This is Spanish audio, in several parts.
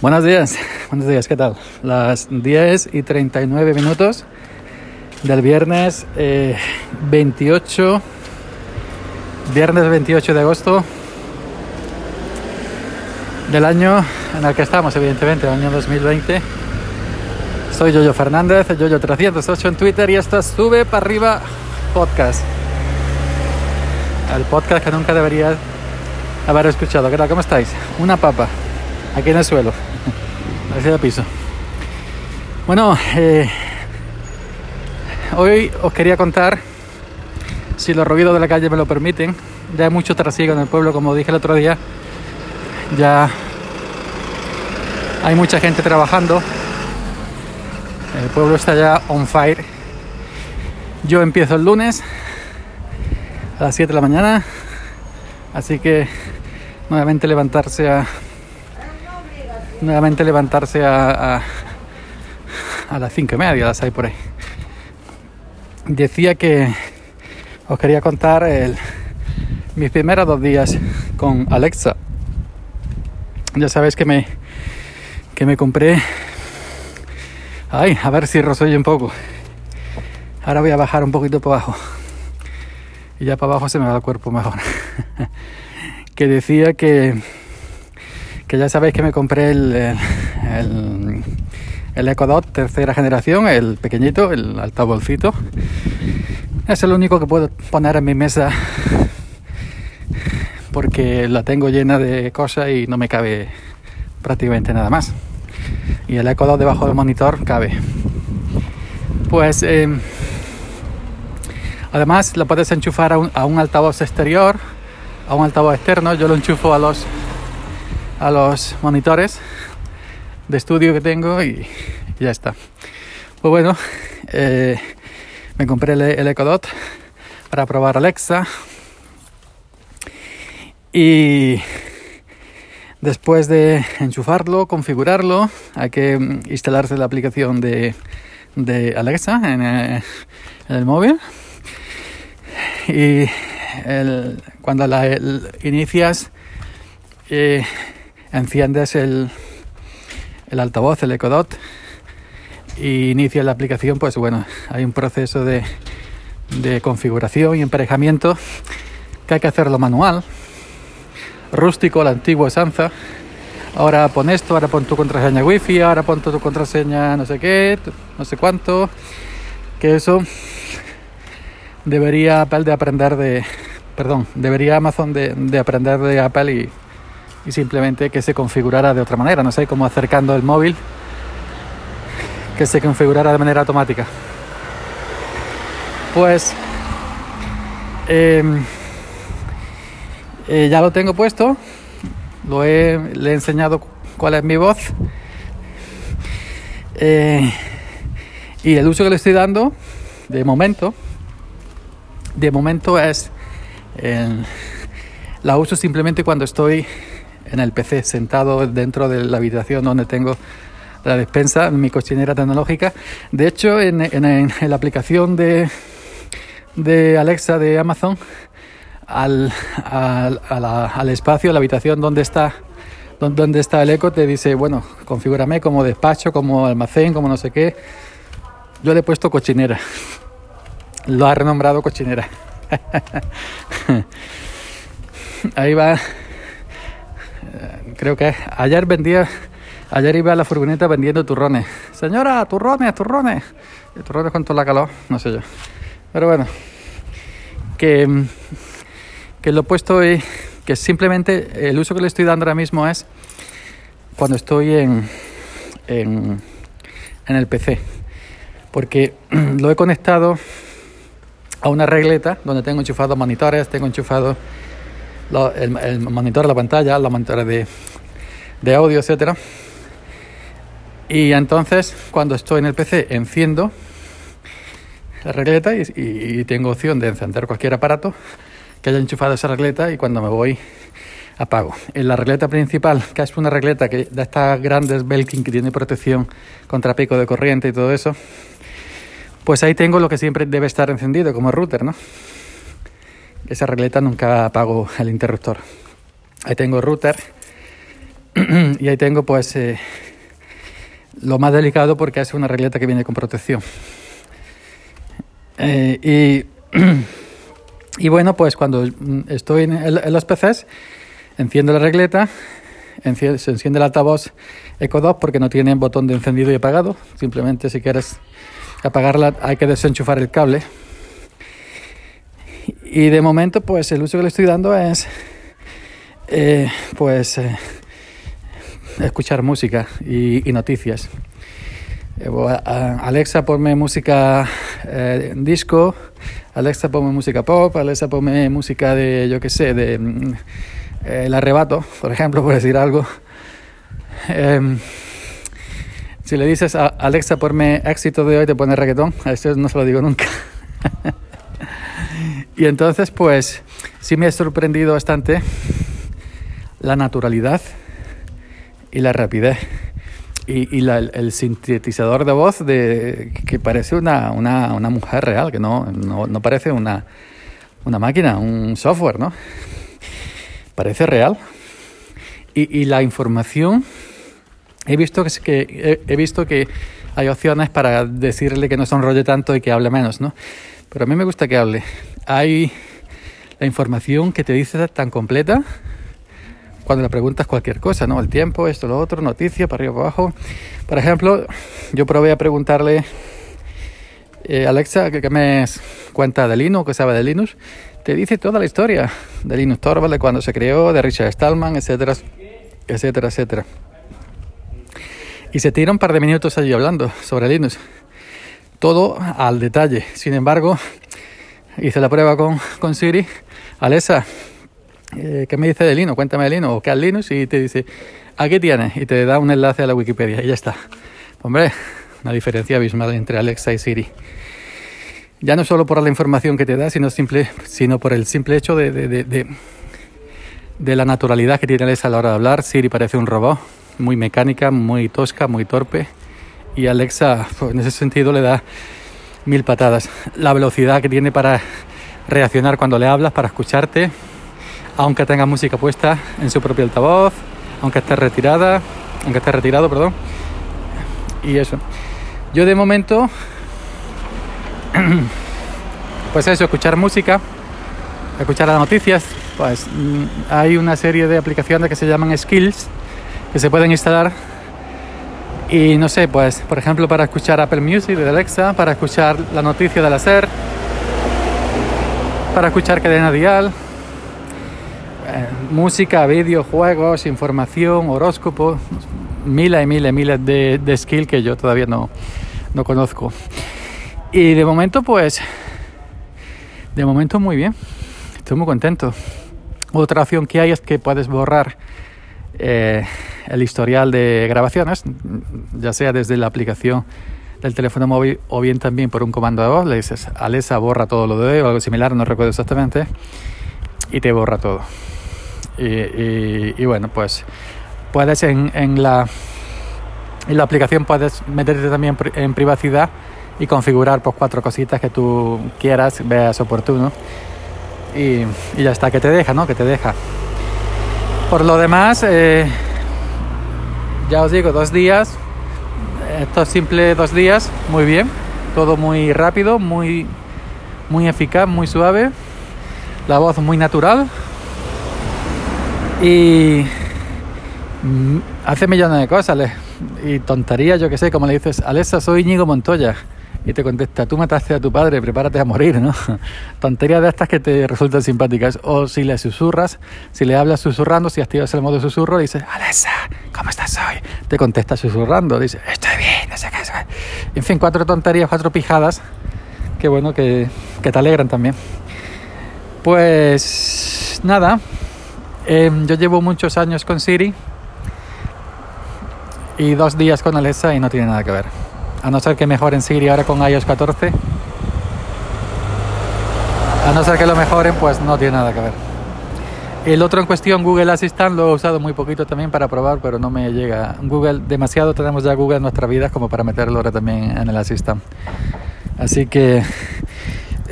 Buenos días, buenos días, ¿qué tal? Las 10 y 39 minutos del viernes eh, 28, viernes 28 de agosto del año en el que estamos, evidentemente, el año 2020. Soy Yoyo Fernández, Yoyo308 en Twitter y esto es Sube para arriba podcast. El podcast que nunca debería haber escuchado. ¿Qué tal? ¿Cómo estáis? Una papa aquí en el suelo. De piso. Bueno, eh, hoy os quería contar, si los ruidos de la calle me lo permiten, ya hay mucho trasiego en el pueblo, como dije el otro día, ya hay mucha gente trabajando, el pueblo está ya on fire. Yo empiezo el lunes a las 7 de la mañana, así que nuevamente levantarse a nuevamente levantarse a, a, las cinco y media, las hay por ahí. Decía que os quería contar mis primeros dos días con Alexa. Ya sabéis que me, que me compré... Ay, a ver si rosoy un poco. Ahora voy a bajar un poquito para abajo. Y ya para abajo se me va el cuerpo mejor. que decía que que ya sabéis que me compré el, el, el Echo Dot tercera generación, el pequeñito, el altavozcito. Es el único que puedo poner en mi mesa porque la tengo llena de cosas y no me cabe prácticamente nada más. Y el Echo Dot debajo del monitor cabe. Pues eh, además lo puedes enchufar a un, a un altavoz exterior, a un altavoz externo. Yo lo enchufo a los a los monitores de estudio que tengo y, ya está. Pues bueno, eh, me compré el, el Echo Dot para probar Alexa y después de enchufarlo, configurarlo, hay que instalarse la aplicación de, de Alexa en el, en el móvil y el, cuando la inicias eh, enciendes el, el altavoz, el Echo Dot, y inicias la aplicación, pues bueno, hay un proceso de, de configuración y emparejamiento que hay que hacerlo manual, rústico, la antigua usanza. Ahora pon esto, ahora pon tu contraseña wifi, ahora pon tu contraseña no sé qué, no sé cuánto. Que eso debería Apple de aprender de, perdón, debería Amazon de, de aprender de Apple y, y simplemente que se configurara de otra manera, no sé, como acercando el móvil, que se configurara de manera automática. Pues eh, eh, ya lo tengo puesto, lo he, le he enseñado cuál es mi voz. Eh, y el uso que le estoy dando de momento, de momento es la uso simplemente cuando estoy en el PC, sentado dentro de la habitación donde tengo la despensa, mi cochinera tecnológica. De hecho, en, en, en la aplicación de, de, Alexa de Amazon, al, al, al espacio, a la habitación donde está, donde está el eco, te dice, bueno, configúrame como despacho, como almacén, como no sé qué. Yo le he puesto cochinera. Lo ha renombrado cochinera. Ahí va creo que ayer vendía, ayer iba a la furgoneta vendiendo turrones. Señora, turrones, turrones. Turrones con toda la calor, no sé yo. Pero bueno, que, que lo he puesto y que simplemente el uso que le estoy dando ahora mismo es cuando estoy en, en, en el PC. Porque lo he conectado a una regleta donde tengo enchufados monitores, tengo enchufado lo, el, el, monitor de la pantalla, los monitores de, de audio, etcétera. Y entonces, cuando estoy en el PC, enciendo la regleta y, y, y, tengo opción de encender cualquier aparato que haya enchufado esa regleta y cuando me voy apago. En la regleta principal, que es una regleta que de estas grandes Belkin que tiene protección contra pico de corriente y todo eso, pues ahí tengo lo que siempre debe estar encendido como router, ¿no? Esa regleta nunca apago el interruptor. Ahí tengo el router y ahí tengo pues eh, lo más delicado porque es una regleta que viene con protección. Eh, y, y, bueno, pues cuando estoy en, los PCs, enciendo la regleta, se enciende el altavoz Eco 2 porque no tiene botón de encendido y apagado. Simplemente si quieres apagarla hay que desenchufar el cable. Y de momento pues el uso que le estoy dando es eh, pues eh, escuchar música y, noticias. Eh, Alexa, ponme música disco. Alexa, ponme música pop. Alexa, ponme música de, yo qué sé, de mm, El Arrebato, por ejemplo, por decir algo. Em, si le dices a Alexa, ponme éxito de hoy, te pone reggaetón. Esto no se lo digo nunca. y entonces, pues, sí me ha sorprendido bastante la naturalidad y la rapidez. Y, el, sintetizador de voz de, que parece una, una, una mujer real, que no, no, parece una, una, máquina, un software, ¿no? Parece real. Y, la información, he visto que, que he, visto que hay opciones para decirle que no se enrolle tanto y que hable menos, ¿no? Pero a mí me gusta que hable. Hay la información que te dice tan completa cuando le preguntas cualquier cosa, ¿no? El tiempo, esto, lo otro, noticias, para arriba, para abajo. Por ejemplo, yo probé a preguntarle, eh, Alexa, ¿qué, me cuenta de Linux, qué sabe de Linux? Te dice toda la historia de Linux Torvald, de cuando se creó, de Richard Stallman, etcétera, etcétera, etcétera. Y se tira un par de minutos allí hablando sobre Linux. Todo al detalle. Sin embargo, hice la prueba con, con Siri. Alexa, eh, ¿qué me dice de Linux? Cuéntame de Linux o qué es Linux y te dice, aquí tienes y te da un enlace a la Wikipedia y ya está. Hombre, una diferencia abismal entre Alexa y Siri. Ya no solo por la información que te da, sino, simple, sino por el simple hecho de, de, de, de la naturalidad que tiene Alexa a la hora de hablar. Siri parece un robot, muy mecánica, muy tosca, muy torpe. Y Alexa, pues, en ese sentido, le da mil patadas. La velocidad que tiene para reaccionar cuando le hablas, para escucharte, aunque tenga música puesta en su propio altavoz, aunque esté retirada, aunque esté retirado, perdón. Y eso. Yo de momento, pues eso, escuchar música, escuchar las noticias, pues mm, hay una serie de aplicaciones que se llaman Skills que se pueden instalar y no sé, pues por ejemplo para escuchar Apple Music de Alexa, para escuchar la noticia de la SER, para escuchar cadena dial, eh, música, videojuegos, información, horóscopo, miles y miles y miles de, de skills que yo todavía no, no conozco. Y de momento, pues, de momento muy bien, estoy muy contento. Otra opción que hay es que puedes borrar eh, el historial de grabaciones, ya sea desde la aplicación del teléfono móvil o bien también por un comando de voz. Le dices, Alexa borra todo lo de o algo similar, no recuerdo exactamente, y te borra todo. Y, bueno, pues puedes en, la, en la aplicación puedes meterte también en privacidad y configurar pues cuatro cositas que tú quieras, veas oportuno. Y, y ya está, que te deja, ¿no? Que te deja. Por lo demás, eh, ya os digo, dos días. Esto es simple dos días, muy bien. Todo muy rápido, muy, muy eficaz, muy suave. La voz muy natural, y mm, hace millones de cosas y tonterías, yo que sé, como le dices, Alexa, soy Íñigo Montoya. Y te contesta, tú mataste a tu padre, prepárate a morir, ¿no? Tonterías de estas que te resultan simpáticas. O si le susurras, si le hablas susurrando, si activas el modo susurro, dices, Alexa, ¿cómo estás hoy? Te contesta susurrando, dice, estoy bien, no sé qué. En fin, cuatro tonterías, cuatro pijadas, que bueno, que, que te alegran también. Pues nada, Em, yo llevo muchos años con Siri y dos días con Alexa y no tiene nada que ver. A no ser que mejoren Siri ahora con iOS 14. A no ser que lo mejoren, pues no tiene nada que ver. El otro en cuestión, Google Assistant, lo he usado muy poquito también para probar, pero no me llega. Google, demasiado tenemos ya Google en nuestra vida como para meterlo ahora también en el Assistant. Así que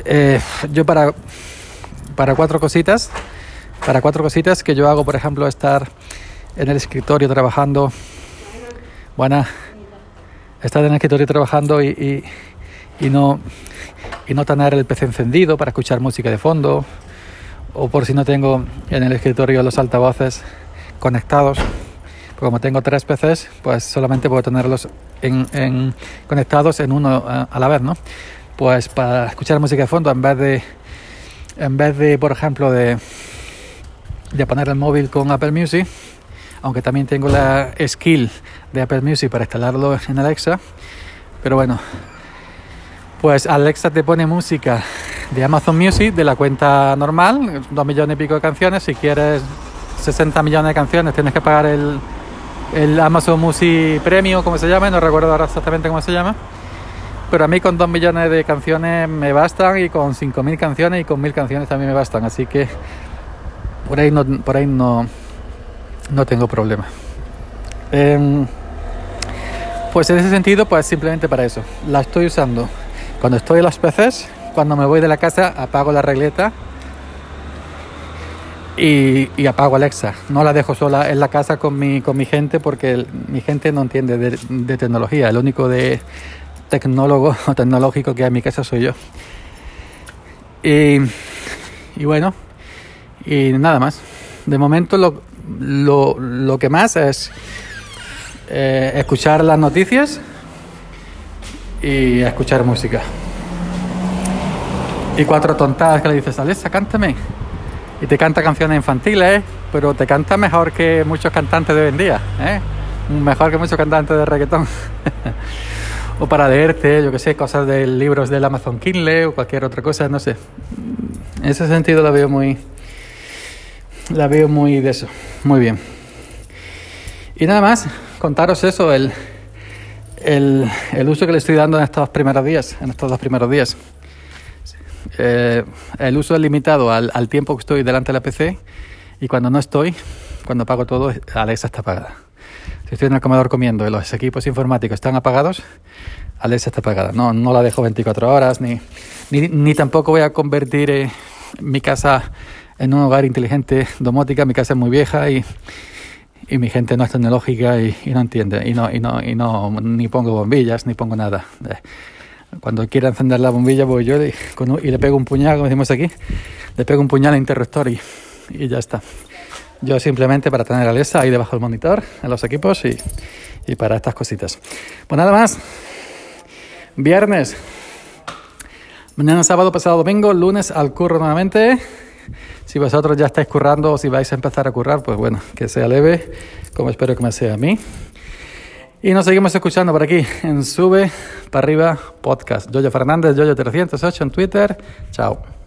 eh, yo para, para cuatro cositas para cuatro cositas que yo hago, por ejemplo, estar en el escritorio trabajando, bueno, estar en el escritorio trabajando y, y, no, y no tener el PC encendido para escuchar música de fondo, o por si no tengo en el escritorio los altavoces conectados. como tengo tres PCs, pues solamente puedo tenerlos en, conectados en uno eh, a la vez, ¿no? Pues para escuchar música de fondo, en vez de, en vez de por ejemplo, de, de poner el móvil con Apple Music, aunque también tengo la skill de Apple Music para instalarlo en Alexa, pero bueno, pues Alexa te pone música de Amazon Music de la cuenta normal, dos millones y pico de canciones, si quieres 60 millones de canciones tienes que pagar el, el Amazon Music Premium, como se llama, no recuerdo ahora exactamente cómo se llama. Pero a mí con 2 millones de canciones me bastan y con 5.000 canciones y con 1.000 canciones también me bastan. Así que por ahí no, por ahí no, no tengo problema. Em, pues en ese sentido, pues simplemente para eso. La estoy usando cuando estoy en los PCs, cuando me voy de la casa apago la regleta y, apago Alexa. No la dejo sola en la casa con mi, con mi gente porque mi gente no entiende de, tecnología. El único de tecnólogo o tecnológico que hay en mi casa soy yo. Y, bueno, y nada más. De momento lo, lo, lo que más es eh, escuchar las noticias y escuchar música. Y cuatro tontadas que le dices, Alexa, cántame y te canta canciones infantiles, pero te canta mejor que muchos cantantes de hoy en día, ¿eh? mejor que muchos cantantes de reggaetón. o para leerte, yo que sé, cosas de libros del Amazon Kindle o cualquier otra cosa, no sé. En ese sentido la veo muy, la veo muy de eso, muy bien. Y nada más, contaros eso, el, el, el uso que le estoy dando en estos primeros días, en estos dos primeros días. Eh, el uso es limitado al, tiempo que estoy delante de la PC y cuando no estoy, cuando apago todo, Alexa está apagada. Si estoy en el comedor comiendo y los equipos informáticos están apagados, Alexa está apagada. No, no la dejo 24 horas, ni, ni, tampoco voy a convertir eh, mi casa en un hogar inteligente domótica. Mi casa es muy vieja y, y mi gente no es tecnológica y, no entiende. Y no, y no, y no, ni pongo bombillas, ni pongo nada. Eh, cuando quiera encender la bombilla, voy yo y, le pego un puñal, como decimos aquí, le pego un puñal al interruptor y, ya está. Yo simplemente para tener Alexa ahí debajo del monitor, en los equipos y, y para estas cositas. Pues nada más. Viernes. Mañana sábado, pasado domingo, lunes al curro nuevamente. Si vosotros ya estáis currando o si vais a empezar a currar, pues bueno, que sea leve, como espero que me sea a mí. Y nos seguimos escuchando por aquí en Sube para arriba podcast. Yoyo Fernández, Yoyo308 en Twitter. Chao.